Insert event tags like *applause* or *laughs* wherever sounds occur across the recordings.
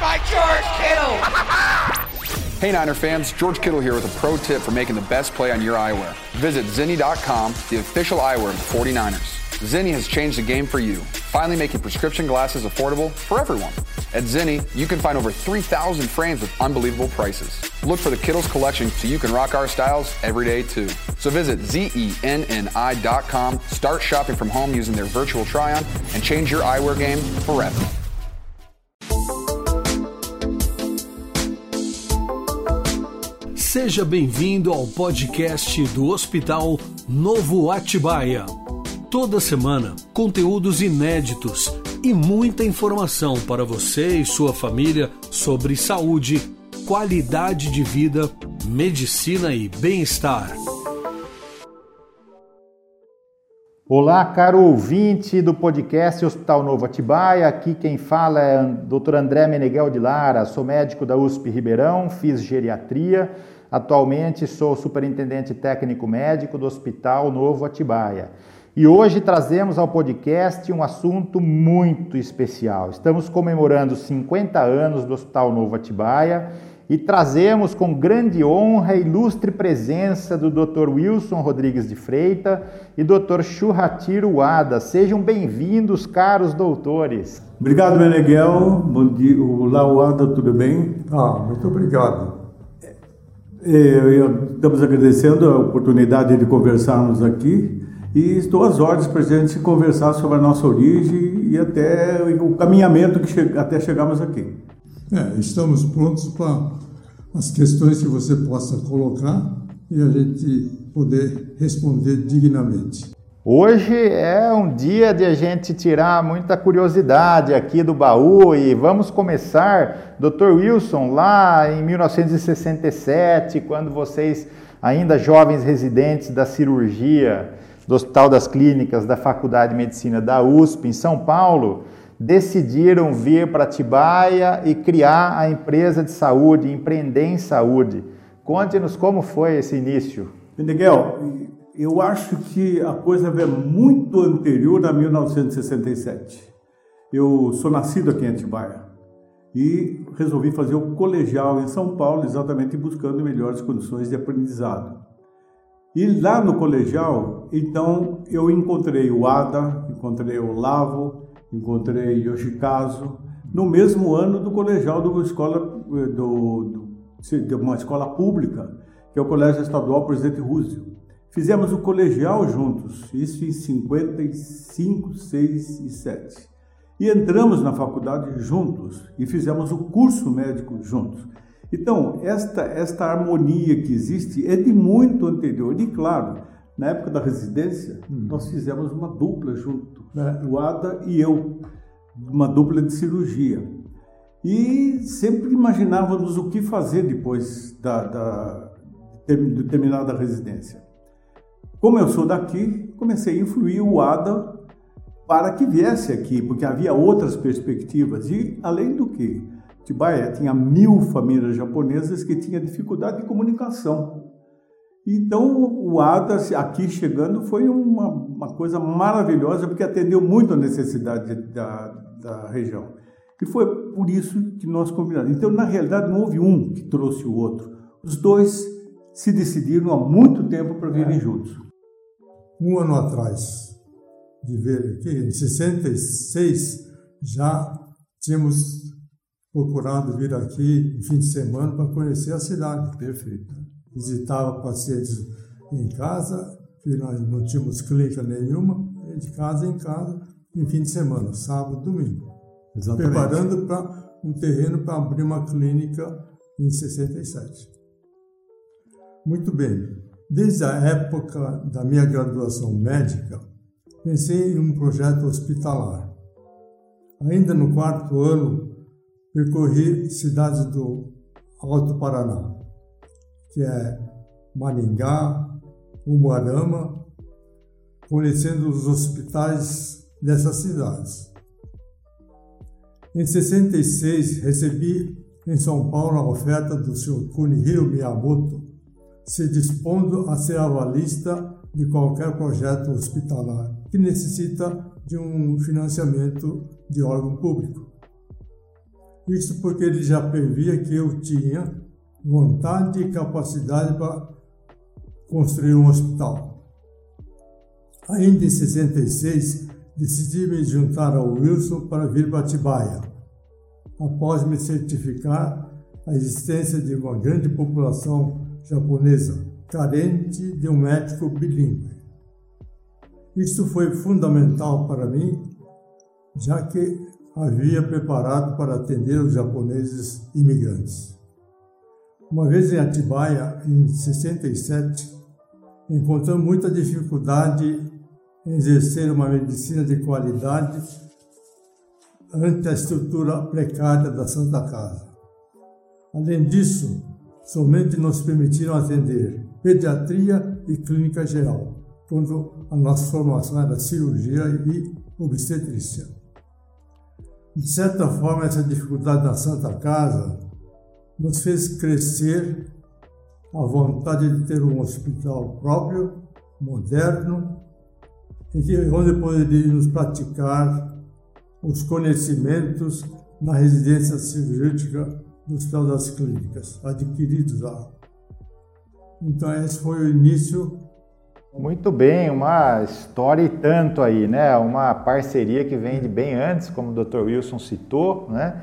by George Kittle. *laughs* Hey Niner fans, George Kittle here with a pro tip for making the best play on your eyewear. Visit Zinni.com, the official eyewear of the 49ers. Zinni has changed the game for you, finally making prescription glasses affordable for everyone. At Zinni, you can find over 3,000 frames with unbelievable prices. Look for the Kittles collection so you can rock our styles every day too. So visit zenni.com, start shopping from home using their virtual try-on, and change your eyewear game forever. Seja bem-vindo ao podcast do Hospital Novo Atibaia. Toda semana, conteúdos inéditos e muita informação para você e sua família sobre saúde, qualidade de vida, medicina e bem-estar. Olá, caro ouvinte do podcast Hospital Novo Atibaia. Aqui quem fala é Dr. André Meneghel de Lara. Sou médico da USP Ribeirão, fiz geriatria. Atualmente sou superintendente técnico médico do Hospital Novo Atibaia. E hoje trazemos ao podcast um assunto muito especial. Estamos comemorando 50 anos do Hospital Novo Atibaia e trazemos com grande honra a ilustre presença do Dr. Wilson Rodrigues de Freita e Dr. Churratiro Wada. Sejam bem-vindos, caros doutores. Obrigado, Meneghel. Bom dia. Olá, Wada, tudo bem? Ah, muito obrigado. É, estamos agradecendo a oportunidade de conversarmos aqui e estou às ordens para a gente conversar sobre a nossa origem e até o caminhamento que che até chegarmos aqui. É, estamos prontos para as questões que você possa colocar e a gente poder responder dignamente. Hoje é um dia de a gente tirar muita curiosidade aqui do baú e vamos começar, Dr. Wilson, lá em 1967, quando vocês, ainda jovens residentes da cirurgia, do Hospital das Clínicas da Faculdade de Medicina da USP, em São Paulo, decidiram vir para Tibaia e criar a empresa de saúde, empreender em saúde. Conte-nos como foi esse início. Miguel, eu acho que a coisa veio muito anterior a 1967. Eu sou nascido aqui em Atibaia e resolvi fazer o colegial em São Paulo, exatamente buscando melhores condições de aprendizado. E lá no colegial, então eu encontrei o Ada, encontrei o Lavo, encontrei Yoshikazu, no mesmo ano do colegial do escola, do, do, de uma escola pública, que é o Colégio Estadual Presidente Roosevelt. Fizemos o colegial juntos, isso em 55, 6 e 7. E entramos na faculdade juntos e fizemos o curso médico juntos. Então, esta, esta harmonia que existe é de muito anterior. E, claro, na época da residência, hum. nós fizemos uma dupla junto, né? o Ada e eu, uma dupla de cirurgia. E sempre imaginávamos o que fazer depois da, da, de terminada a residência. Como eu sou daqui, comecei a influir o Ada para que viesse aqui, porque havia outras perspectivas. E, além do que, Atibaia tinha mil famílias japonesas que tinham dificuldade de comunicação. Então, o ADA aqui chegando foi uma, uma coisa maravilhosa, porque atendeu muito a necessidade da, da região. E foi por isso que nós combinamos. Então, na realidade, não houve um que trouxe o outro. Os dois se decidiram há muito tempo para virem é. juntos. Um ano atrás de ver aqui, em 66, já tínhamos procurado vir aqui no fim de semana para conhecer a cidade. Perfeito. Visitava pacientes em casa, nós não tínhamos clínica nenhuma, de casa em casa, em fim de semana, sábado, domingo. Exatamente. Preparando para um terreno para abrir uma clínica em 67. Muito bem. Desde a época da minha graduação médica, pensei em um projeto hospitalar. Ainda no quarto ano, percorri cidades do Alto Paraná, que é Maringá, Umuarama, conhecendo os hospitais dessas cidades. Em 66, recebi em São Paulo a oferta do Sr. Kunihiro Miyamoto, se dispondo a ser avalista de qualquer projeto hospitalar que necessita de um financiamento de órgão público. Isso porque ele já previa que eu tinha vontade e capacidade para construir um hospital. Ainda em 66, decidi me juntar ao Wilson para vir para Atibaia, após me certificar a existência de uma grande população japonesa carente de um médico bilíngue. Isso foi fundamental para mim, já que havia preparado para atender os japoneses imigrantes. Uma vez em Atibaia, em 67, encontramos muita dificuldade em exercer uma medicina de qualidade ante a estrutura precária da Santa Casa. Além disso, somente nos permitiram atender pediatria e clínica geral, quando a nossa formação era cirurgia e obstetrícia. De certa forma, essa dificuldade da Santa Casa nos fez crescer a vontade de ter um hospital próprio, moderno, onde poderíamos praticar os conhecimentos na residência cirúrgica do Hospital das Clínicas, adquiridos lá. Então, esse foi o início. Muito bem, uma história e tanto aí, né? Uma parceria que vem de bem antes, como o Dr. Wilson citou, né?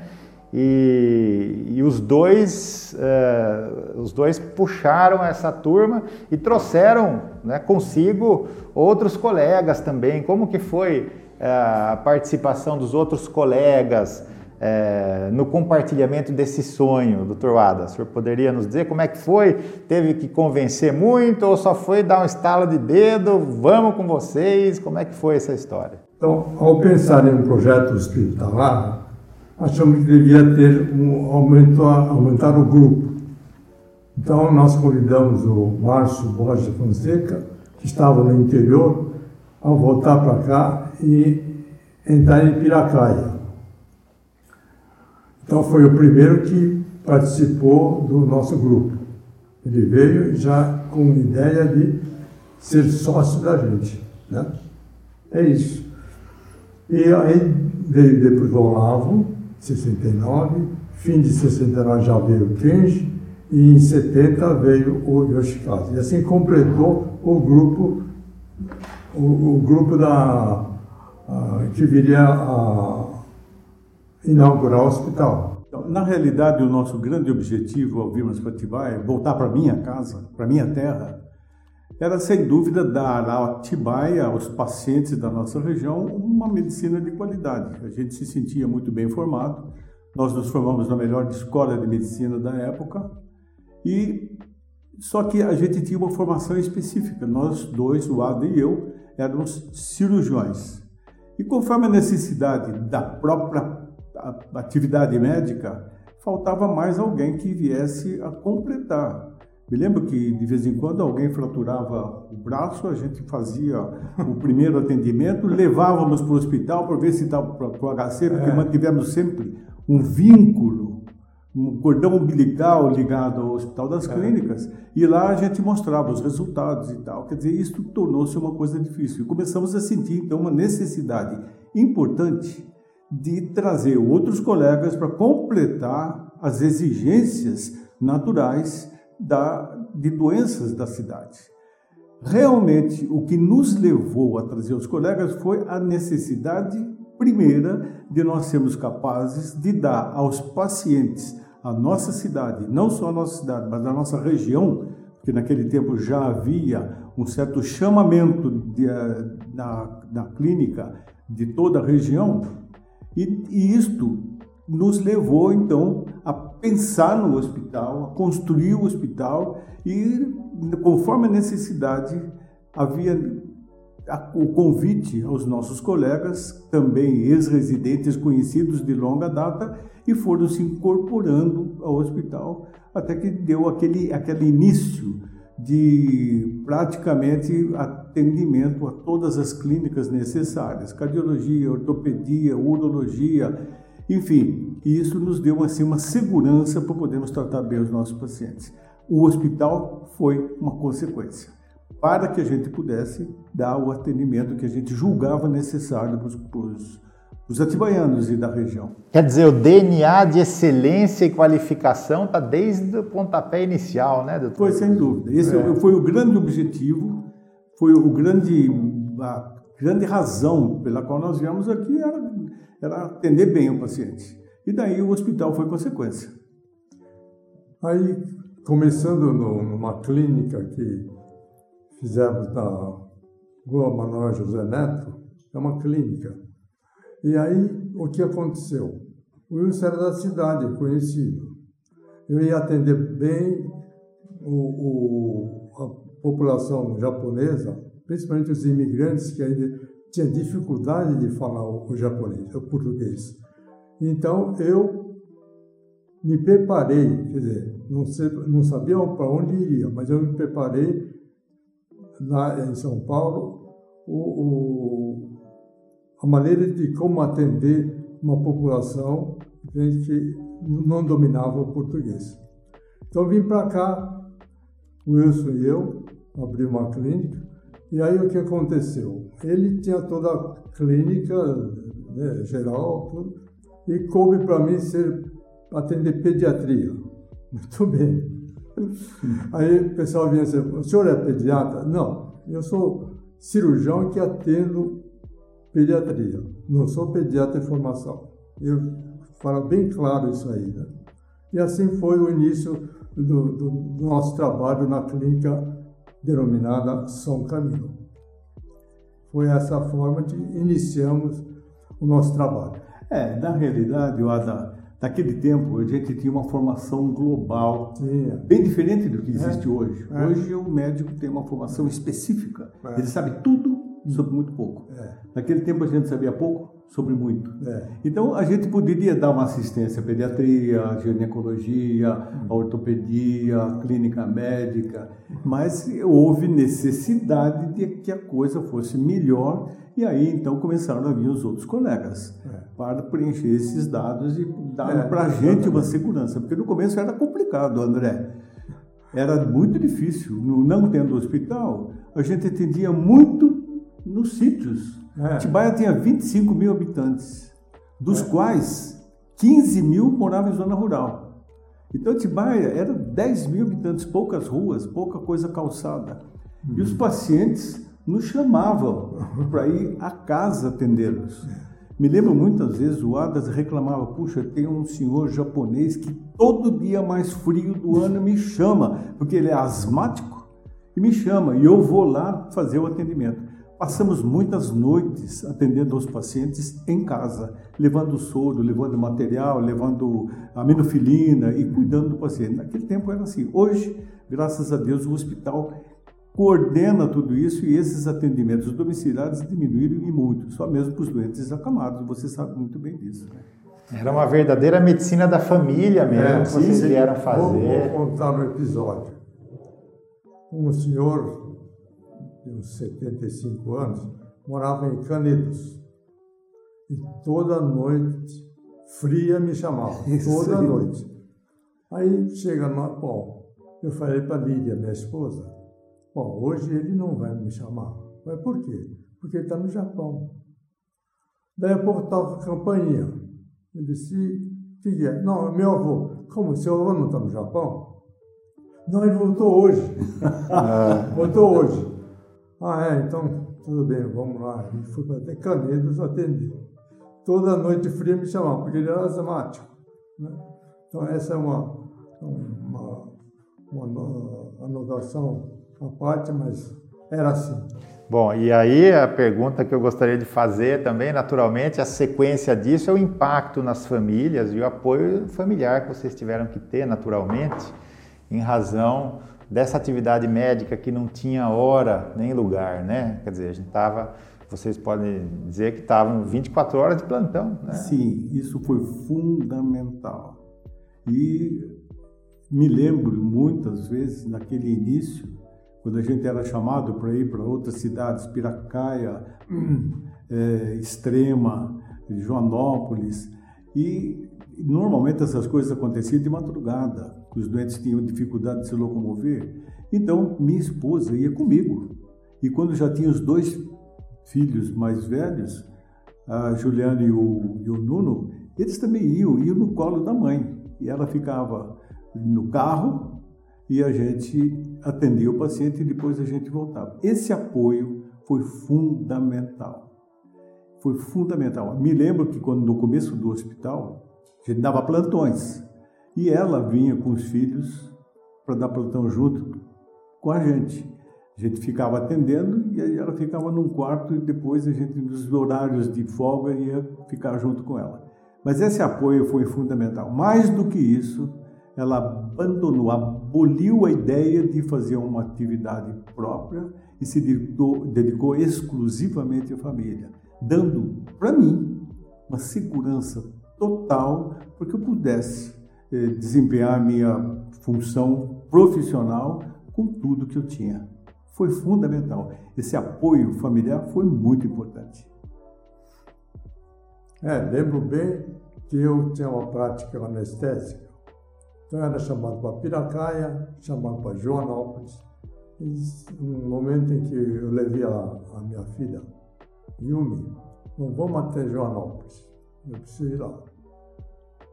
E, e os dois uh, os dois puxaram essa turma e trouxeram né, consigo outros colegas também. Como que foi uh, a participação dos outros colegas uh, no compartilhamento desse sonho, doutor Wada? O senhor poderia nos dizer como é que foi? Teve que convencer muito ou só foi dar um estalo de dedo? Vamos com vocês? Como é que foi essa história? Então, ao pensar em um projeto hospitalar, achamos que devia ter um aumento, aumentar o grupo. Então nós convidamos o Márcio Borges Fonseca, que estava no interior, a voltar para cá e entrar em Piracaia. Então foi o primeiro que participou do nosso grupo. Ele veio já com ideia de ser sócio da gente. Né? É isso. E aí veio depois o Olavo, 69, fim de 69 já veio o Kenji e em 70 veio o Yoshikaze. E assim completou o grupo, o, o grupo da, a, que viria a inaugurar o hospital. Então, na realidade, o nosso grande objetivo ao virmos para Atibaia, voltar para minha casa, para minha terra, era sem dúvida dar a Atibaia, aos pacientes da nossa região, uma medicina de qualidade. A gente se sentia muito bem formado, nós nos formamos na melhor escola de medicina da época, e só que a gente tinha uma formação específica. Nós dois, o Ada e eu, éramos cirurgiões. E conforme a necessidade da própria atividade médica, faltava mais alguém que viesse a completar. Me lembro que de vez em quando alguém fraturava o braço, a gente fazia o primeiro atendimento, levávamos para o hospital para ver se estava para o HC, porque é. mantivemos sempre um vínculo, um cordão umbilical ligado ao Hospital das é. Clínicas, e lá a gente mostrava os resultados e tal. Quer dizer, isso tornou-se uma coisa difícil. E começamos a sentir, então, uma necessidade importante de trazer outros colegas para completar as exigências naturais da, de doenças da cidade. Realmente, o que nos levou a trazer os colegas foi a necessidade primeira de nós sermos capazes de dar aos pacientes a nossa cidade, não só a nossa cidade, mas a nossa região, porque naquele tempo já havia um certo chamamento de, eh, na, na clínica de toda a região, e, e isto nos levou então a pensar no hospital, a construir o hospital e, conforme a necessidade, havia o convite aos nossos colegas, também ex-residentes conhecidos de longa data, e foram se incorporando ao hospital até que deu aquele, aquele início de praticamente atendimento a todas as clínicas necessárias, cardiologia, ortopedia, urologia, enfim, isso nos deu assim, uma segurança para podermos tratar bem os nossos pacientes. O hospital foi uma consequência, para que a gente pudesse dar o atendimento que a gente julgava necessário para os, os atibaianos e da região. Quer dizer, o DNA de excelência e qualificação está desde o pontapé inicial, né, doutor? Foi, sem dúvida. Esse é. foi o grande objetivo, foi o grande, a grande razão pela qual nós viemos aqui, era, era atender bem o paciente. E daí o hospital foi consequência. Aí, começando no, numa clínica que fizemos na Rua Manuel José Neto, é uma clínica e aí, o que aconteceu? O Wilson era da cidade, conhecido. Eu ia atender bem o, o, a população japonesa, principalmente os imigrantes que ainda tinham dificuldade de falar o, o japonês, o português. Então, eu me preparei, quer dizer, não, sei, não sabia para onde iria, mas eu me preparei lá em São Paulo o, o a maneira de como atender uma população que não dominava o português. Então vim para cá, o Wilson e eu, abri uma clínica, e aí o que aconteceu? Ele tinha toda a clínica né, geral, tudo, e coube para mim ser atender pediatria. *laughs* Muito bem. Aí o pessoal vinha assim, o senhor é pediatra? Não, eu sou cirurgião que atendo pediatria. Não sou pediatra em formação. Eu falo bem claro isso aí. Né? E assim foi o início do, do, nosso trabalho na clínica denominada São Camilo. Foi essa forma que iniciamos o nosso trabalho. É, na realidade, Ada, naquele tempo a gente tinha uma formação global, bem diferente do que existe é. hoje. É. Hoje o médico tem uma formação específica, é. ele sabe tudo sobre muito pouco. É. Naquele tempo a gente sabia pouco sobre muito. É. Então a gente poderia dar uma assistência à pediatria, à ginecologia, à ortopedia, à clínica médica, mas houve necessidade de que a coisa fosse melhor e aí então começaram a vir os outros colegas é. para preencher esses dados e dar é, para a gente uma segurança, porque no começo era complicado, André. Era muito difícil, não tendo hospital, a gente atendia muito nos sítios. É. Tibaia tinha 25 mil habitantes, dos é. quais 15 mil moravam em zona rural. Então Tibaia era 10 mil habitantes, poucas ruas, pouca coisa calçada. Uhum. E os uhum. pacientes nos chamavam para ir à casa atendê-los. É. Me lembro muitas vezes o Adas reclamava: puxa, tem um senhor japonês que todo dia mais frio do ano me chama, porque ele é asmático e me chama, e eu vou lá fazer o atendimento. Passamos muitas noites atendendo os pacientes em casa, levando soro, levando material, levando aminofilina e cuidando do paciente. Naquele tempo era assim. Hoje, graças a Deus, o hospital coordena tudo isso e esses atendimentos domiciliares diminuíram e muito, só mesmo para os doentes acamados. Você sabe muito bem disso. Né? Era uma verdadeira medicina da família mesmo, é, que vocês vieram fazer. Vou, vou contar um episódio. Um senhor de uns 75 anos, morava em Canedos. E toda noite, fria, me chamava. *laughs* Toda noite. Aí chega no. Bom, eu falei para Lídia, minha esposa, bom, hoje ele não vai me chamar. Mas por quê? Porque ele está no Japão. Daí a pouco toca a campainha. Eu disse, o que é? Não, meu avô. Como, seu avô não está no Japão? Não, ele voltou hoje. *laughs* Voltou hoje. Ah, é, então tudo bem, vamos lá. E fui até Canedos atender. Toda noite fria me chamava, porque ele era asmático. Né? Então, essa é uma, uma, uma anotação à parte, mas era assim. Bom, e aí a pergunta que eu gostaria de fazer também, naturalmente, a sequência disso é o impacto nas famílias e o apoio familiar que vocês tiveram que ter, naturalmente, em razão dessa atividade médica que não tinha hora nem lugar, né? Quer dizer, a gente estava, vocês podem dizer que estavam 24 horas de plantão, né? Sim, isso foi fundamental. E me lembro muitas vezes naquele início, quando a gente era chamado para ir para outras cidades, Piracaia, é, *clears throat* Extrema, Joanópolis, e normalmente essas coisas aconteciam de madrugada que os doentes tinham dificuldade de se locomover. Então, minha esposa ia comigo. E quando já tinha os dois filhos mais velhos, a Juliana e o, e o Nuno, eles também iam, iam no colo da mãe. E ela ficava no carro e a gente atendia o paciente e depois a gente voltava. Esse apoio foi fundamental. Foi fundamental. Me lembro que quando no começo do hospital, a gente dava plantões e ela vinha com os filhos para dar plantão junto com a gente. A gente ficava atendendo e ela ficava num quarto e depois a gente, nos horários de folga, ia ficar junto com ela. Mas esse apoio foi fundamental. Mais do que isso, ela abandonou, aboliu a ideia de fazer uma atividade própria e se dedicou, dedicou exclusivamente à família, dando para mim uma segurança total para que eu pudesse eh, desempenhar a minha função profissional com tudo que eu tinha foi fundamental. Esse apoio familiar foi muito importante. É, lembro bem que eu tinha uma prática anestésica. Então era chamado para Piracaia, chamado para Joanópolis. No momento em que eu levei a, a minha filha, Yumi, não vamos até Joanópolis, eu preciso ir lá.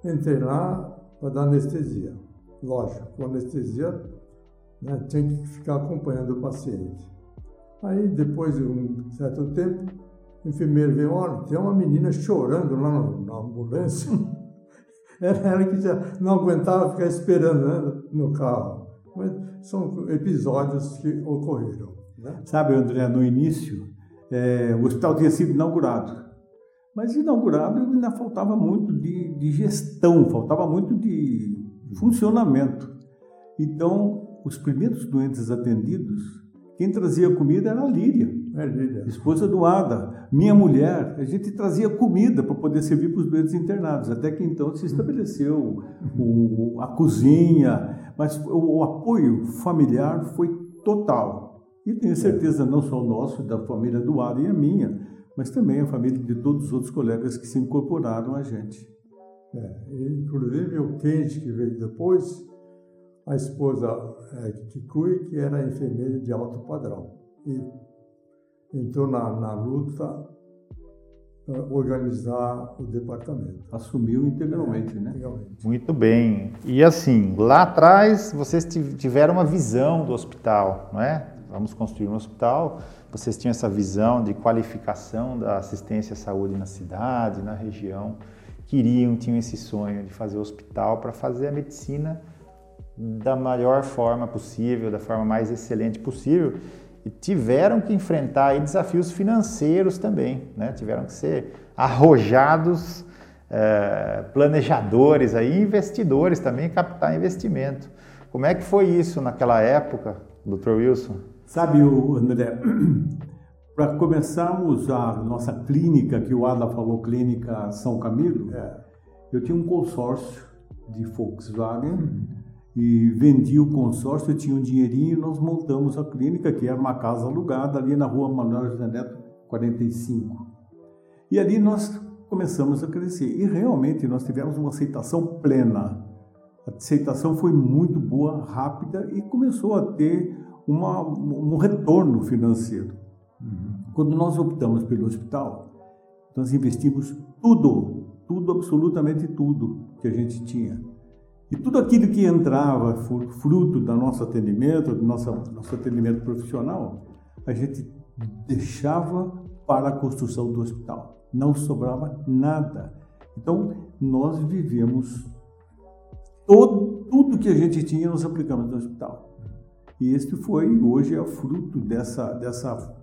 Entrei lá para dar anestesia. Lógico, com anestesia né? tinha que ficar acompanhando o paciente. Aí, depois de um certo tempo, o enfermeiro veio, olha, tem uma menina chorando lá na ambulância. *laughs* Era ela que já não aguentava ficar esperando né, no carro. Mas são episódios que ocorreram. Né? Sabe, André, no início, é, o hospital tinha sido inaugurado. Mas inaugurado ainda faltava muito de, de gestão, faltava muito de funcionamento. Então, os primeiros doentes atendidos, quem trazia comida era a Líria, é Líria. esposa do Ada, minha mulher. A gente trazia comida para poder servir para os doentes internados, até que então se estabeleceu o, a cozinha, mas o, o apoio familiar foi total. E tenho certeza, não só o nosso, da família do Ada e a minha, mas também a família de todos os outros colegas que se incorporaram a gente. É, inclusive o Kente, que veio depois, a esposa é, Kikui, que era enfermeira de alto padrão. E entrou na, na luta para organizar o departamento. Assumiu integralmente, é, né? Integralmente. Muito bem. E assim, lá atrás vocês tiveram uma visão do hospital, não é? Vamos construir um hospital. Vocês tinham essa visão de qualificação da assistência à saúde na cidade, na região. Queriam, tinham esse sonho de fazer hospital para fazer a medicina da melhor forma possível, da forma mais excelente possível, e tiveram que enfrentar desafios financeiros também, né? tiveram que ser arrojados é, planejadores, aí, investidores também, captar investimento. Como é que foi isso naquela época, Dr. Wilson? Sabe, André, *clears throat* para começarmos a nossa clínica, que o Ada falou, Clínica São Camilo, é. eu tinha um consórcio de Volkswagen, uhum e vendi o consórcio, eu tinha um dinheirinho e nós montamos a clínica, que era uma casa alugada ali na rua Manuel José Neto 45. E ali nós começamos a crescer e realmente nós tivemos uma aceitação plena. A aceitação foi muito boa, rápida e começou a ter uma, um retorno financeiro. Uhum. Quando nós optamos pelo hospital, nós investimos tudo, tudo, absolutamente tudo que a gente tinha e tudo aquilo que entrava fruto do nosso atendimento, do nosso, nosso atendimento profissional, a gente deixava para a construção do hospital. Não sobrava nada. Então, nós vivemos todo, tudo que a gente tinha, nós aplicamos no hospital. E este foi, hoje, é o fruto dessa, dessa,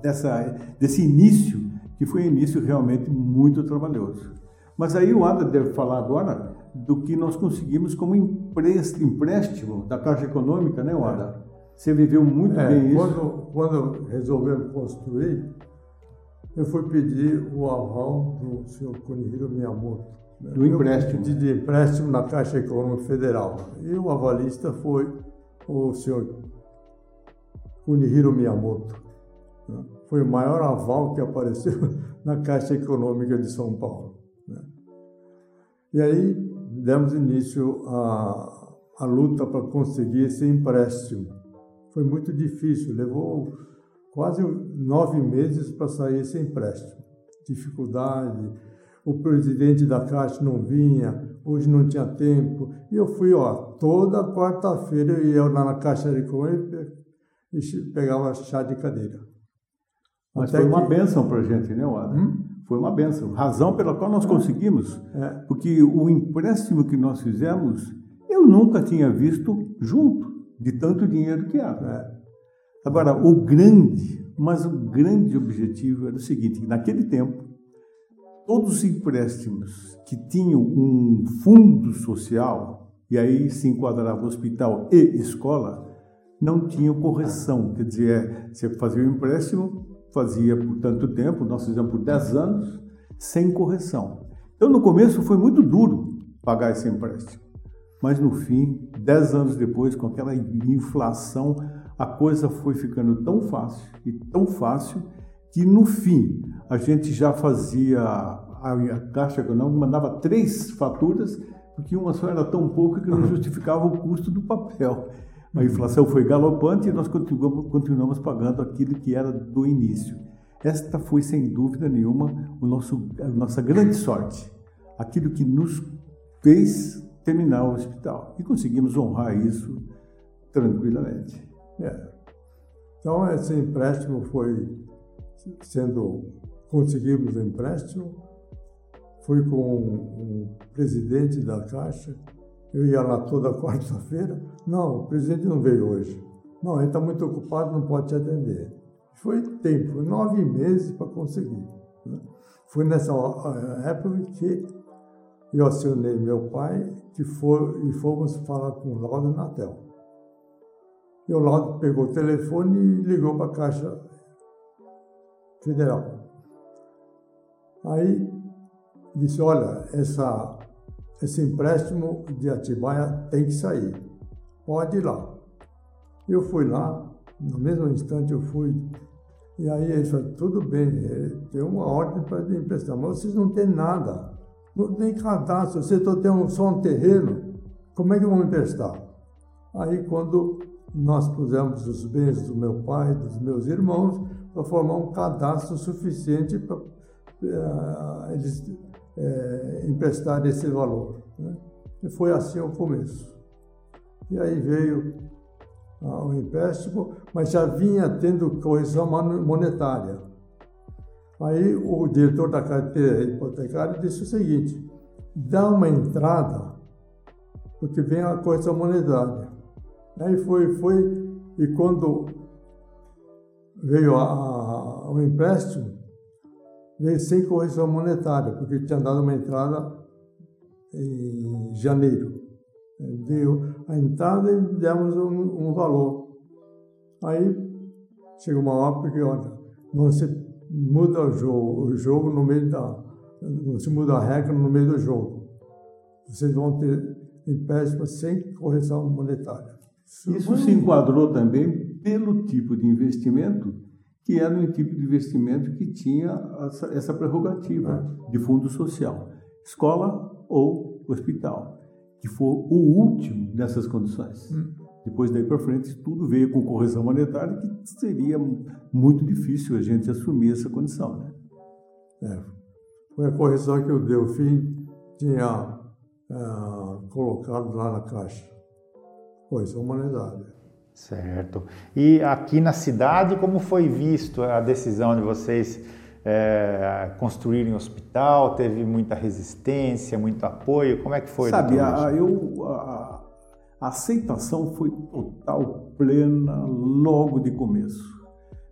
dessa, desse início, que foi um início realmente muito trabalhoso. Mas aí o Ada deve falar agora do que nós conseguimos como empréstimo da Caixa Econômica, né, Wada? Você viveu muito é, bem quando, isso. Quando resolvemos construir, eu fui pedir o aval do senhor Kunihiro Miyamoto. Né? Do empréstimo. De, de empréstimo na Caixa Econômica Federal. E o avalista foi o senhor Kunihiro Miyamoto. Né? Foi o maior aval que apareceu *laughs* na Caixa Econômica de São Paulo. Né? E aí demos início à, à luta para conseguir esse empréstimo. Foi muito difícil, levou quase nove meses para sair esse empréstimo. dificuldade, o presidente da Caixa não vinha, hoje não tinha tempo. E eu fui, ó, toda quarta-feira eu ia lá na Caixa de Coelho e pegava chá de cadeira. Mas Até foi uma benção para a gente, né, Wada? Hum? Foi uma benção. Razão pela qual nós é. conseguimos. É. Porque o empréstimo que nós fizemos, eu nunca tinha visto junto de tanto dinheiro que era. É. Agora, o grande, mas o grande objetivo era o seguinte: naquele tempo, todos os empréstimos que tinham um fundo social, e aí se enquadrava hospital e escola, não tinham correção. Quer dizer, é, você fazia o um empréstimo, fazia por tanto tempo, nós fizemos por 10 anos, sem correção. Então, no começo foi muito duro pagar esse empréstimo. Mas no fim, 10 anos depois, com aquela inflação, a coisa foi ficando tão fácil e tão fácil que no fim a gente já fazia, a, a Caixa Econômica mandava três faturas, porque uma só era tão pouca que não justificava o custo do papel. A inflação foi galopante e nós continuamos, pagando aquilo que era do início. Esta foi, sem dúvida nenhuma, o nosso, a nossa grande sorte. Aquilo que nos fez terminar o hospital. E conseguimos honrar isso tranquilamente. É. Então, esse empréstimo foi sendo conseguimos o empréstimo, fui com o presidente da Caixa, eu ia lá toda *laughs* quarta-feira, não, o presidente não veio hoje. Não, ele está muito ocupado, não pode te atender. Foi tempo, nove meses para conseguir. Né? Foi nessa eh, época que eu acionei meu pai que for, e fomos falar com o Laudo Natel. E o Laudo pegou o telefone e ligou para a Caixa federal. Aí disse, olha, essa, esse empréstimo de Atibaia tem que sair. Pode ir lá. Eu fui lá, no mesmo instante eu fui. E aí ele falou, tudo bem, tem uma ordem para emprestar, mas vocês não têm nada. Não tem cadastro, vocês só têm só um terreno. Como é que vão emprestar? Aí quando nós pusemos os bens do meu pai, dos meus irmãos, para formar um cadastro suficiente para uh, eles uh, emprestarem esse valor. Né? E foi assim o começo. E aí veio uh, o empréstimo, mas já vinha tendo correção monetária. Aí o diretor da carteira hipotecária disse o seguinte: dá uma entrada, porque vem a correção monetária. Aí foi, foi, e quando veio a, a, o empréstimo, veio sem correção monetária, porque tinha dado uma entrada em janeiro. Deu a entrada e demos um, um valor. Aí chegou uma hora que, olha, não se muda o jogo, o jogo no meio da. não se muda a regra no meio do jogo. Vocês vão ter empréstimo sem correção monetária. Isso se enquadrou também pelo tipo de investimento que era um tipo de investimento que tinha essa, essa prerrogativa é. de fundo social, escola ou hospital, que foi o último dessas condições. Hum. Depois daí para frente tudo veio com correção monetária que seria muito difícil a gente assumir essa condição, né? É. Foi a correção que o Delfim tinha é, colocado lá na caixa. Correção monetária. Certo. E aqui na cidade, como foi visto a decisão de vocês é, construírem um hospital? Teve muita resistência, muito apoio? Como é que foi? Sabe, a, eu, a, a aceitação foi total, plena, logo de começo.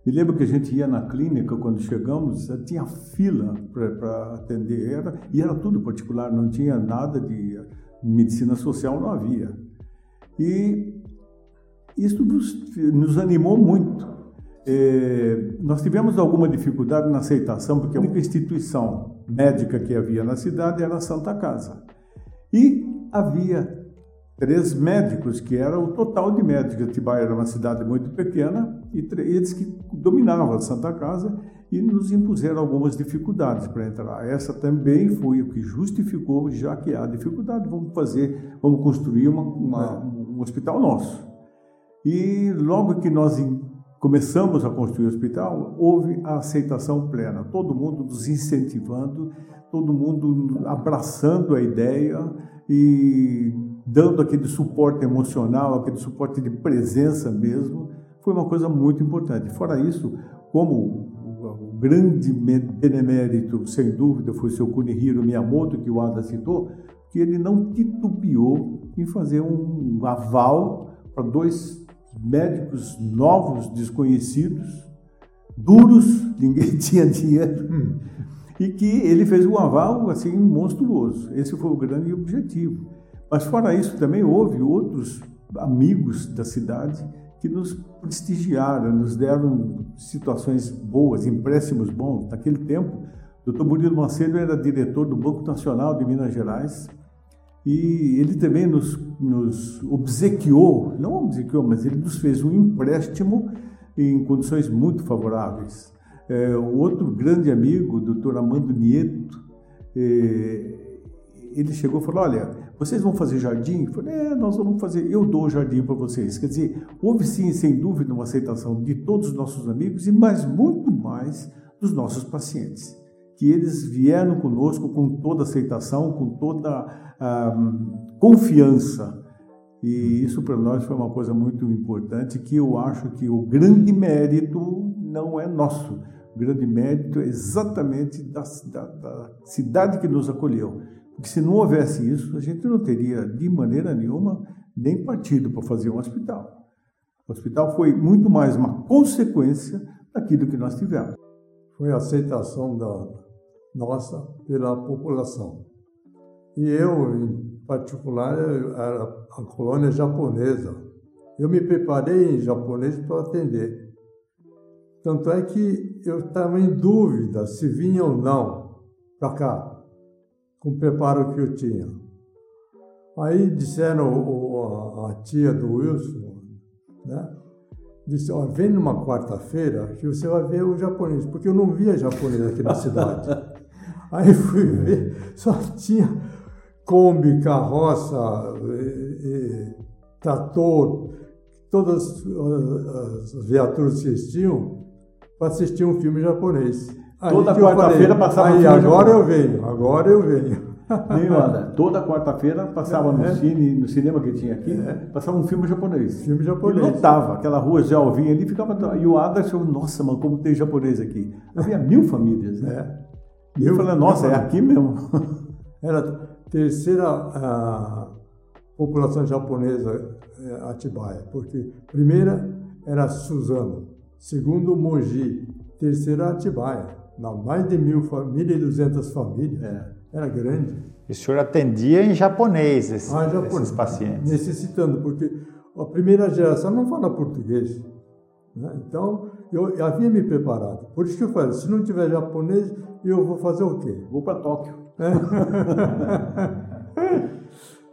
Me lembro que a gente ia na clínica quando chegamos, tinha fila para atender, era, e era tudo particular, não tinha nada de medicina social, não havia. E isso nos, nos animou muito. É, nós tivemos alguma dificuldade na aceitação, porque a única instituição médica que havia na cidade era a Santa Casa. E havia três médicos, que era o total de médicos. Atibaia era uma cidade muito pequena, e eles que dominavam a Santa Casa e nos impuseram algumas dificuldades para entrar. Essa também foi o que justificou, já que há dificuldade, vamos fazer, vamos construir uma, uma, um hospital nosso. E logo que nós começamos a construir o hospital, houve a aceitação plena, todo mundo nos incentivando, todo mundo abraçando a ideia e dando aquele suporte emocional, aquele suporte de presença mesmo, foi uma coisa muito importante. Fora isso, como o grande benemérito, sem dúvida, foi seu Kunihiro Miyamoto, que o Ada citou, que ele não titubeou em fazer um aval para dois médicos novos, desconhecidos, duros, *laughs* ninguém tinha dinheiro, e que ele fez um aval assim monstruoso. Esse foi o grande objetivo. Mas fora isso também houve outros amigos da cidade que nos prestigiaram, nos deram situações boas, empréstimos bons. Naquele tempo, o Dr. Murilo Macedo era diretor do Banco Nacional de Minas Gerais e ele também nos, nos obsequiou, não obsequiou, mas ele nos fez um empréstimo em condições muito favoráveis. É, outro grande amigo, o doutor Amando Nieto, é, ele chegou e falou: Olha, vocês vão fazer jardim? Eu falei: É, nós vamos fazer, eu dou o jardim para vocês. Quer dizer, houve sim, sem dúvida, uma aceitação de todos os nossos amigos e mais, muito mais, dos nossos pacientes. Que eles vieram conosco com toda aceitação, com toda ah, confiança. E isso para nós foi uma coisa muito importante que eu acho que o grande mérito não é nosso. O grande mérito é exatamente da, da, da cidade que nos acolheu porque se não houvesse isso, a gente não teria de maneira nenhuma nem partido para fazer um hospital. O hospital foi muito mais uma consequência daquilo que nós tivemos. Foi a aceitação da nossa pela população. E eu, em particular, era a colônia japonesa. Eu me preparei em japonês para atender. Tanto é que eu estava em dúvida se vinha ou não para cá com o preparo que eu tinha. Aí disseram o, a, tia do Wilson, né? Disse, ó, vem numa quarta-feira que você vai ver o japonês, porque eu não via japonês aqui na cidade. *laughs* Aí fui ver, só tinha Kombi, carroça, e, e, trator, todas as viaturas que existiam para assistir um filme japonês. Toda quarta-feira passava aí, agora eu venho, agora eu venho. *laughs* Nem Toda quarta-feira passava no, é. cine, no cinema que tinha aqui, é. passava um filme japonês. Filme japonês. E lotava, aquela rua de Alvim ali, ficava. E o Ada achou, nossa, mano, como tem japonês aqui. Havia mil famílias, né? É. E eu falei, nossa, é aqui mesmo. Era a terceira a população japonesa é, Atibaia, porque primeira era Suzano, segundo Mogi, terceira Atibaia mais de mil, 1.200 famílias. É. Era grande. E o senhor atendia em japonês esses, ah, japonês, esses pacientes? Necessitando, porque a primeira geração não fala português. Né? Então, eu havia me preparado. Por isso que eu falei, se não tiver japonês, eu vou fazer o quê? Vou para Tóquio. É.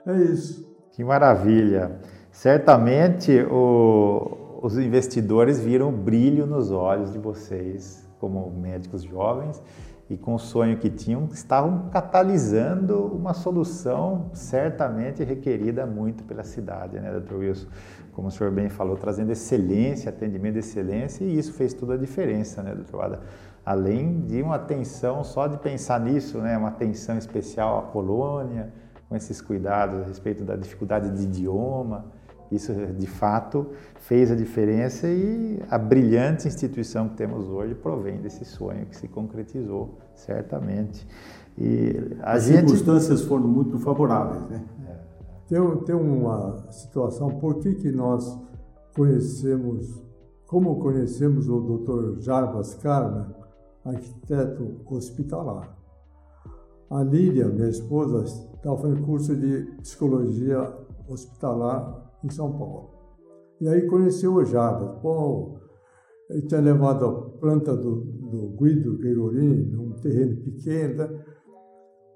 *laughs* é isso. Que maravilha. Certamente o, os investidores viram brilho nos olhos de vocês como médicos jovens e com o sonho que tinham, estavam catalisando uma solução certamente requerida muito pela cidade, né, doutor Wilson? Como o senhor bem falou, trazendo excelência, atendimento de excelência, e isso fez toda a diferença, né, doutor Ada? Além de uma atenção, só de pensar nisso, né, uma atenção especial à colônia, com esses cuidados a respeito da dificuldade de idioma, isso, de fato, fez a diferença e a brilhante instituição que temos hoje provém desse sonho que se concretizou, certamente. E As gente... circunstâncias foram muito favoráveis, né? Tem, tem uma situação, por que, que nós conhecemos, como conhecemos o Dr. Jarbas Carmen, arquiteto hospitalar. A Lília, minha esposa, estava fazendo curso de psicologia hospitalar em São Paulo. E aí conheceu o Jarbas. Bom, ele tinha levado a planta do, do Guido Gregorini num terreno pequeno. Né?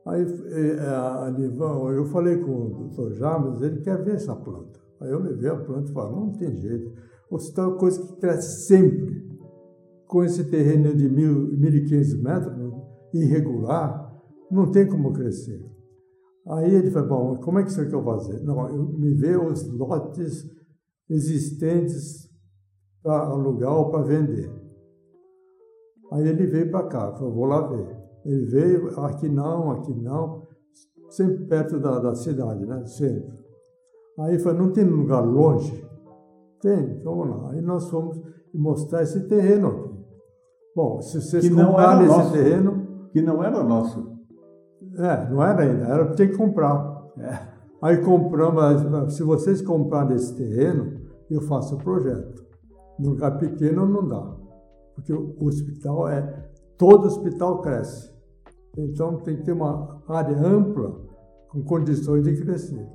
Aí, é, a Livão, eu falei com o doutor Jarbas, ele quer ver essa planta. Aí eu levei a planta e falei, não tem jeito. Você tem uma coisa que cresce sempre. Com esse terreno de 1.500 metros, irregular, não tem como crescer. Aí ele falou, bom, como é que você quer fazer? Não, eu me vê os lotes existentes para alugar ou para vender. Aí ele veio para cá, falou, vou lá ver. Ele veio, aqui não, aqui não, sempre perto da, da cidade, né? Sempre. Aí falou, não tem lugar longe? Tem, então vamos lá. Aí nós fomos mostrar esse terreno aqui. Bom, se vocês comprarem esse terreno... Que não era nosso. É, não era ainda, era ter que comprar. É. Aí compramos, se vocês comprarem esse terreno, eu faço o projeto. No lugar pequeno não dá, porque o hospital é, todo hospital cresce. Então tem que ter uma área ampla com condições de crescer.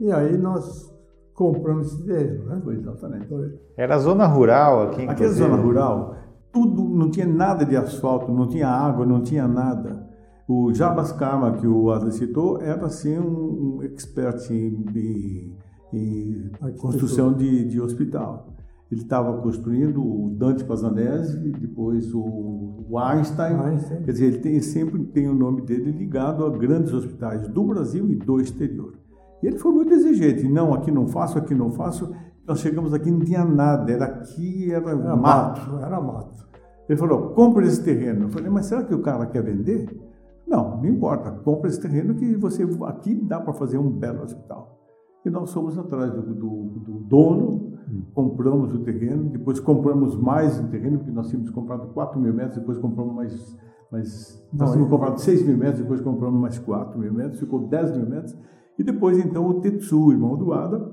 E aí nós compramos esse terreno, né? Foi exatamente. Foi. Era zona rural aqui. Aqui é zona rural, tudo, não tinha nada de asfalto, não tinha água, não tinha nada. O Jabas Karma, que o Adler citou, era assim um, um expert em, em, em construção de, de hospital. Ele estava construindo o Dante Pazzanese, depois o, o Einstein. Einstein. Quer dizer, ele tem, sempre tem o nome dele ligado a grandes hospitais do Brasil e do exterior. E ele foi muito exigente. Não, aqui não faço, aqui não faço. Nós chegamos aqui não tinha nada. Era aqui, era, era mato. mato. Era mato. Ele falou, compre esse terreno. Eu falei, mas será que o cara quer vender? Não, não importa. Compre esse terreno que você aqui dá para fazer um belo hospital. E nós fomos atrás do, do, do dono, compramos o terreno, depois compramos mais um terreno, porque nós tínhamos comprado 4 mil metros, depois compramos mais. mais nós tínhamos comprado 6 mil metros, depois compramos mais 4 mil metros, ficou 10 mil metros. E depois, então, o Tetsu, irmão do Ada,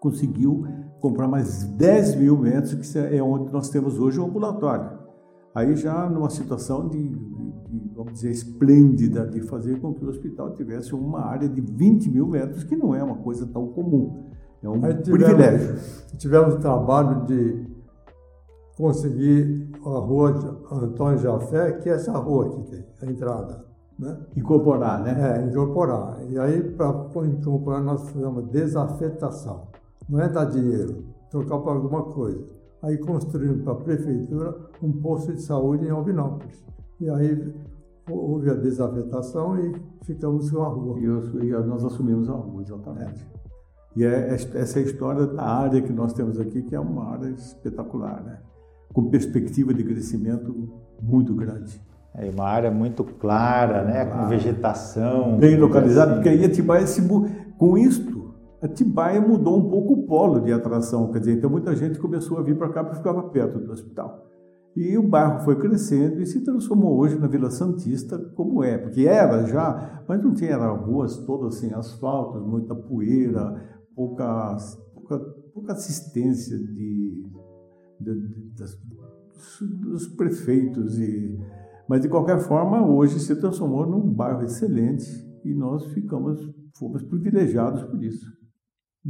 conseguiu comprar mais 10 mil metros, que é onde nós temos hoje o ambulatório. Aí já numa situação de vamos dizer, esplêndida de fazer com que o hospital tivesse uma área de 20 mil metros, que não é uma coisa tão comum. É um tivemos, privilégio. Tivemos o trabalho de conseguir a rua Antônio Jafé, que é essa rua que tem, a entrada. Né? Incorporar, né? É, incorporar. E aí, para incorporar, nós fizemos desafetação. Não é dar dinheiro, trocar para alguma coisa. Aí construímos para a prefeitura um posto de saúde em Albinópolis. E aí houve a desafetação e ficamos com a rua. E, nós assumimos a rua, exatamente. É. E é, essa é a história da área que nós temos aqui, que é uma área espetacular, né? com perspectiva de crescimento muito grande. É uma área muito clara, né? com vegetação. Bem localizada, assim. porque aí Atibaia, se, com isto, Atibaia mudou um pouco o polo de atração, quer dizer, então muita gente começou a vir para cá porque ficava perto do hospital. E o bairro foi crescendo e se transformou hoje na Vila Santista, como é, porque era já, mas não tinha era ruas todas sem assim, asfalto, muita poeira, pouca, pouca, pouca assistência de, de, de das, dos prefeitos. E, mas, de qualquer forma, hoje se transformou num bairro excelente e nós ficamos, fomos privilegiados por isso.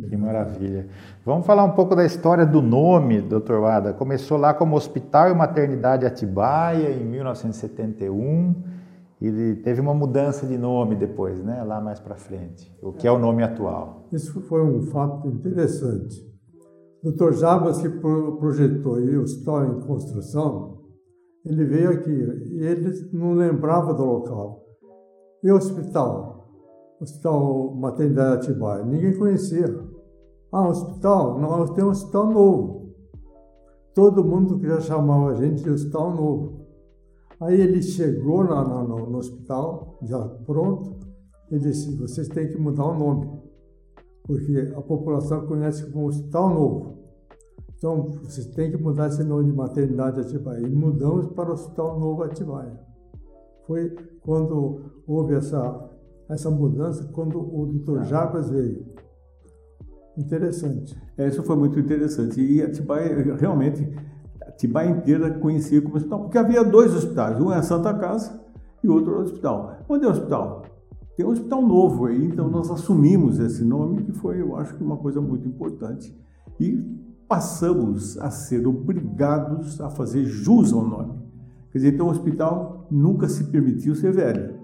Que maravilha. Vamos falar um pouco da história do nome, doutor Wada. Começou lá como Hospital e Maternidade Atibaia, em 1971, e teve uma mudança de nome depois, né? lá mais para frente, o que é o nome atual. Isso foi um fato interessante. O Dr. Jabas, que projetou o hospital em construção, ele veio aqui e ele não lembrava do local. E o hospital? Hospital Maternidade Atibaia. Ninguém conhecia. Ah, hospital? Nós temos um hospital novo. Todo mundo já chamava a gente de hospital novo. Aí ele chegou lá no, no hospital, já pronto, e disse, vocês têm que mudar o nome, porque a população conhece como Hospital Novo. Então, vocês têm que mudar esse nome de Maternidade Atibaia. E mudamos para Hospital Novo Atibaia. Foi quando houve essa essa mudança quando o Dr. Jarbas veio. Interessante. É, isso foi muito interessante. E Atibaia, realmente, Atibaia inteira conhecia como hospital, porque havia dois hospitais, um é a Santa Casa e outro é o hospital. Onde é o hospital? Tem um hospital novo aí, então nós assumimos esse nome, que foi, eu acho que uma coisa muito importante. E passamos a ser obrigados a fazer jus ao nome. Quer dizer, então o hospital nunca se permitiu ser velho.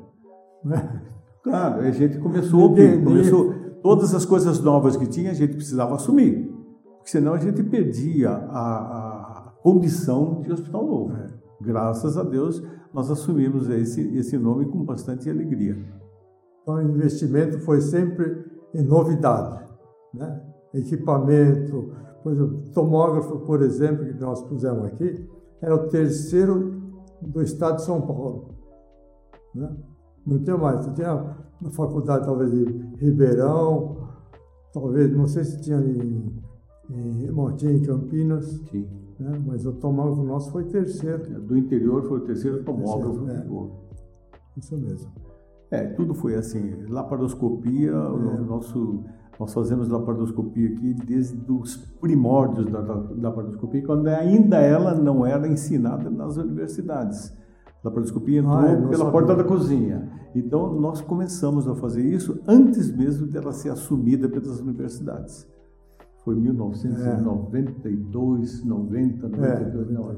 Né? Claro, a gente começou, ninguém, começou todas as coisas novas que tinha, a gente precisava assumir, porque senão a gente perdia a, a condição de hospital novo. É. Graças a Deus, nós assumimos esse, esse nome com bastante alegria. Então, o investimento foi sempre em novidade, né? equipamento, Por exemplo, tomógrafo, por exemplo, que nós pusemos aqui, era o terceiro do estado de São Paulo. Né? Não tinha mais. Tinha na faculdade, talvez, de Ribeirão, talvez, não sei se tinha em, em, em Campinas. Sim. Né? Mas o tomógrafo nosso foi terceiro. É, do interior foi o terceiro tomógrafo. Terceiro, é. Isso mesmo. É, tudo foi assim. Laparoscopia, é. o nosso nós fazemos laparoscopia aqui desde os primórdios da, da, da laparoscopia, quando ainda ela não era ensinada nas universidades. A laparoscopia entrou ah, é, pela porta da cozinha. Então, nós começamos a fazer isso antes mesmo dela ser assumida pelas universidades. Foi 1992, é. 90, 92, é, não,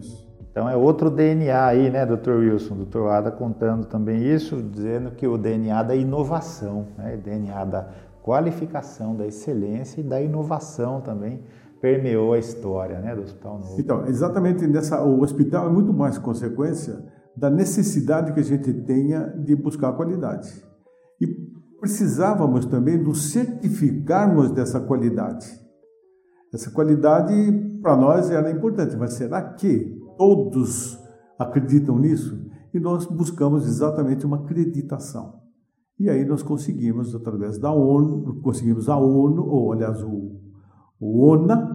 Então é outro DNA aí, né, doutor Wilson? Doutor Ada contando também isso, dizendo que o DNA da inovação, né, DNA da qualificação, da excelência e da inovação também permeou a história né, do Hospital Novo. Então, exatamente nessa, o hospital é muito mais consequência da necessidade que a gente tenha de buscar qualidade. E precisávamos também nos certificarmos dessa qualidade. Essa qualidade para nós era importante, mas será que todos acreditam nisso? E nós buscamos exatamente uma acreditação. E aí nós conseguimos, através da ONU, conseguimos a ONU, ou aliás, o, o ONA,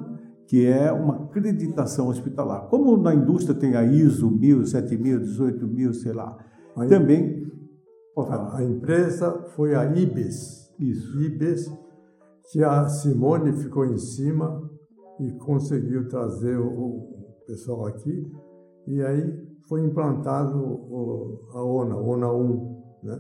que é uma acreditação hospitalar. Como na indústria tem a ISO 1000, 7000, 18000, sei lá, aí, também. A, a, empresa foi a IBES. Isso. IBES, que a Simone ficou em cima e conseguiu trazer o, o pessoal aqui. E aí foi implantado o, a ONA, ONA 1, né?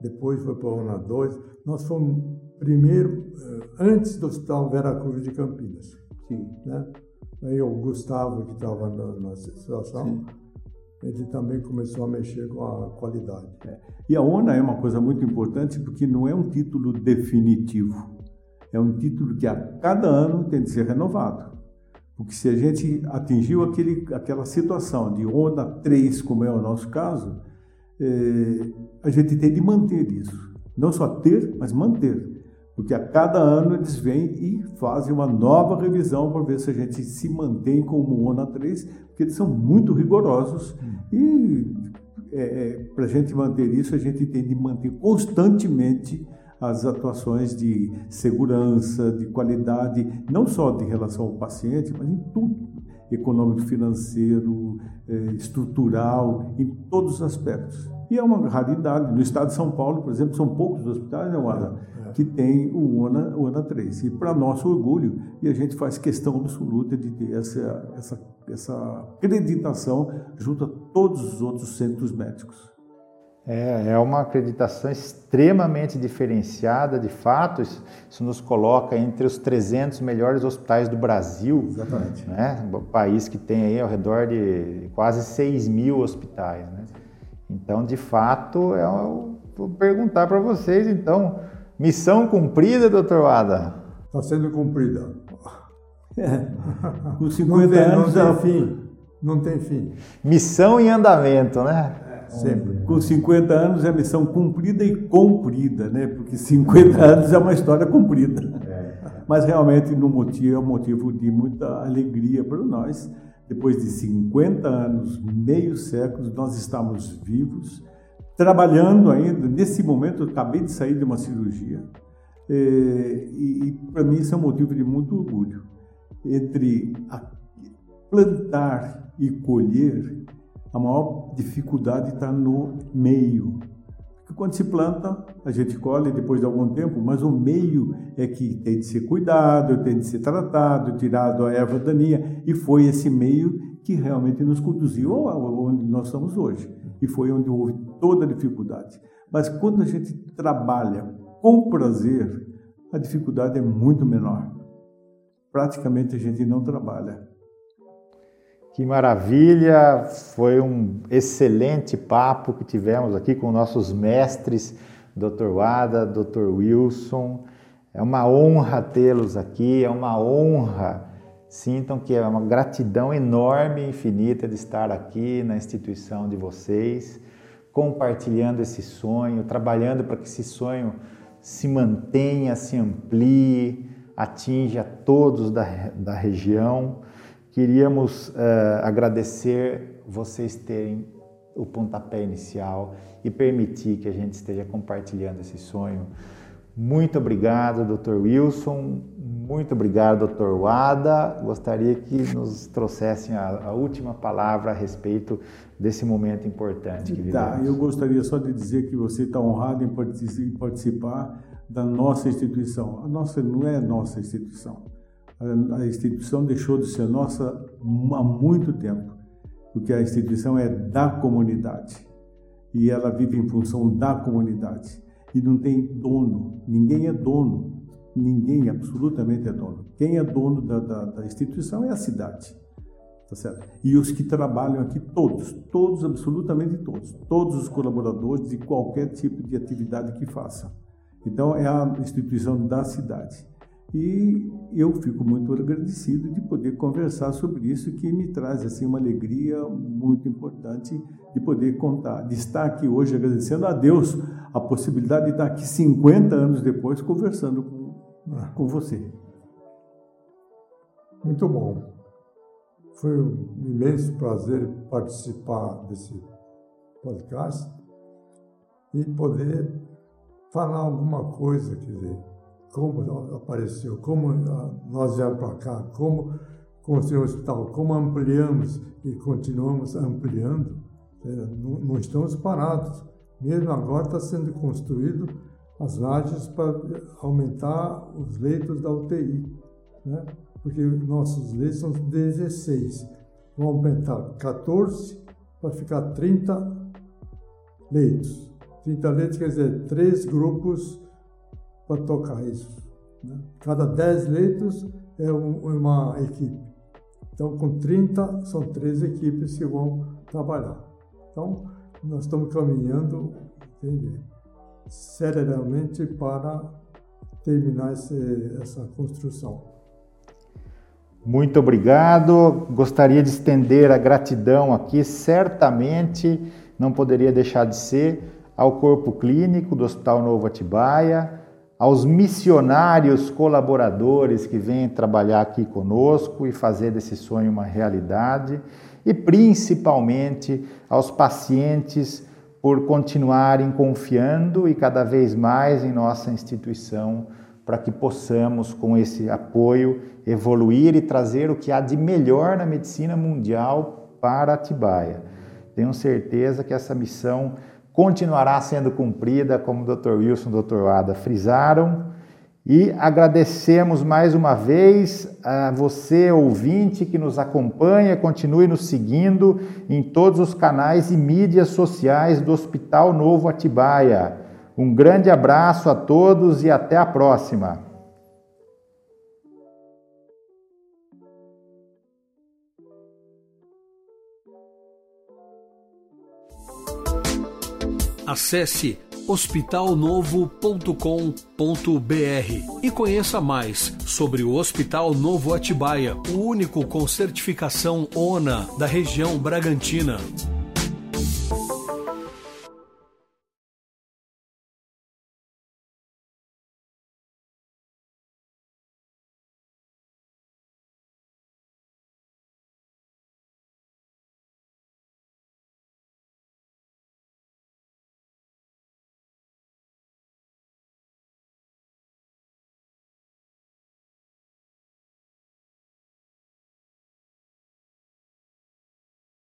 depois foi para a ONA 2. Nós fomos primeiro, eh, antes do Hospital Vera Cruz de Campinas. Sim. Né? Aí o Gustavo, que estava na, na situação, Sim. ele também começou a mexer com a qualidade. É. E a ONA é uma coisa muito importante porque não é um título definitivo. É um título que a cada ano tem de ser renovado. Porque se a gente atingiu aquele, aquela situação de ONA 3, como é o nosso caso, é, a gente tem de manter isso. Não só ter, mas manter. Porque a cada ano eles vêm e fazem uma nova revisão para ver se a gente se mantém como ONA 3, porque eles são muito rigorosos. E é, é, para a gente manter isso, a gente tem de manter constantemente as atuações de segurança, de qualidade, não só de relação ao paciente, mas em tudo econômico, financeiro, é, estrutural, em todos os aspectos. E é uma raridade. No estado de São Paulo, por exemplo, são poucos hospitais, né, Wada, é, é. que tem o ONA, o ONA 3. E para nosso orgulho, e a gente faz questão absoluta de ter essa, essa, essa acreditação junto a todos os outros centros médicos. É, é uma acreditação extremamente diferenciada, de fato, isso, isso, nos coloca entre os 300 melhores hospitais do Brasil. Exatamente. Né? Um país que tem aí ao redor de quase 6 mil hospitais. Né? Então, de fato, é uma, vou perguntar para vocês, então, missão cumprida, doutor Ada? Está sendo cumprida. É. *laughs* Com 50 não tem, anos... Não tem fim. Não tem fim. Missão em andamento, né? Sempre. Com 50 anos é missão cumprida e cumprida, né? Porque 50 *laughs* anos é uma história cumprida. É. Mas realmente no motivo, é um motivo de muita alegria para nós. Depois de 50 anos, meio século, nós estamos vivos, trabalhando ainda. Nesse momento, eu acabei de sair de uma cirurgia. É, e, e para mim isso é um motivo de muito orgulho. Entre plantar e colher, a maior dificuldade está no meio. Quando se planta, a gente colhe depois de algum tempo, mas o meio é que tem de ser cuidado, tem de ser tratado, tirado a erva daninha, e foi esse meio que realmente nos conduziu onde nós estamos hoje. E foi onde houve toda a dificuldade. Mas quando a gente trabalha com prazer, a dificuldade é muito menor. Praticamente a gente não trabalha. Que maravilha! Foi um excelente papo que tivemos aqui com nossos mestres, Dr. Wada, Dr. Wilson. É uma honra tê-los aqui, é uma honra. Sintam que é uma gratidão enorme, infinita de estar aqui na instituição de vocês, compartilhando esse sonho, trabalhando para que esse sonho se mantenha, se amplie, atinge a todos da, da região. Queríamos uh, agradecer vocês terem o pontapé inicial e permitir que a gente esteja compartilhando esse sonho. Muito obrigado, Dr. Wilson. Muito obrigado, Dr. Wada. Gostaria que nos trouxessem a, a, última palavra a respeito desse momento importante que tá, vivemos. Tá, eu gostaria só de dizer que você está honrado em participar da nossa instituição. A nossa não é nossa instituição. A instituição deixou de ser nossa há muito tempo, porque a instituição é da comunidade e ela vive em função da comunidade e não tem dono. Ninguém é dono. Ninguém absolutamente é dono. Quem é dono da, da, da instituição é a cidade. Tá certo? E os que trabalham aqui, todos, todos, absolutamente todos, todos os colaboradores de qualquer tipo de atividade que façam. Então, é a instituição da cidade. E eu fico muito agradecido de poder conversar sobre isso, que me traz assim uma alegria muito importante de poder contar, de estar aqui hoje agradecendo a Deus a possibilidade de estar aqui 50 anos depois conversando com, com você. Muito bom. Foi um imenso prazer participar desse podcast e poder falar alguma coisa, quer dizer, como apareceu, como nós viemos para cá, como construímos o hospital, como ampliamos e continuamos ampliando, é, não, não estamos parados. Mesmo agora está sendo construído as lajes para aumentar os leitos da UTI, né? porque nossos leitos são 16. Vão aumentar 14 para ficar 30 leitos. 30 leitos quer dizer três grupos para tocar isso. Né? Cada 10 leitos é um, uma equipe. Então, com 30, são três equipes que vão trabalhar. Então, nós estamos caminhando entende? seriamente para terminar esse, essa construção. Muito obrigado. Gostaria de estender a gratidão aqui. Certamente não poderia deixar de ser ao corpo clínico do Hospital Novo Atibaia, aos missionários colaboradores que vêm trabalhar aqui conosco e fazer desse sonho uma realidade, e principalmente aos pacientes por continuarem confiando e cada vez mais em nossa instituição, para que possamos, com esse apoio, evoluir e trazer o que há de melhor na medicina mundial para Atibaia. Tenho certeza que essa missão continuará sendo cumprida, como o Dr. Wilson e o Dr. Ada frisaram. E agradecemos mais uma vez a você, ouvinte, que nos acompanha, continue nos seguindo em todos os canais e mídias sociais do Hospital Novo Atibaia. Um grande abraço a todos e até a próxima! Acesse hospitalnovo.com.br e conheça mais sobre o Hospital Novo Atibaia, o único com certificação ONA da região Bragantina.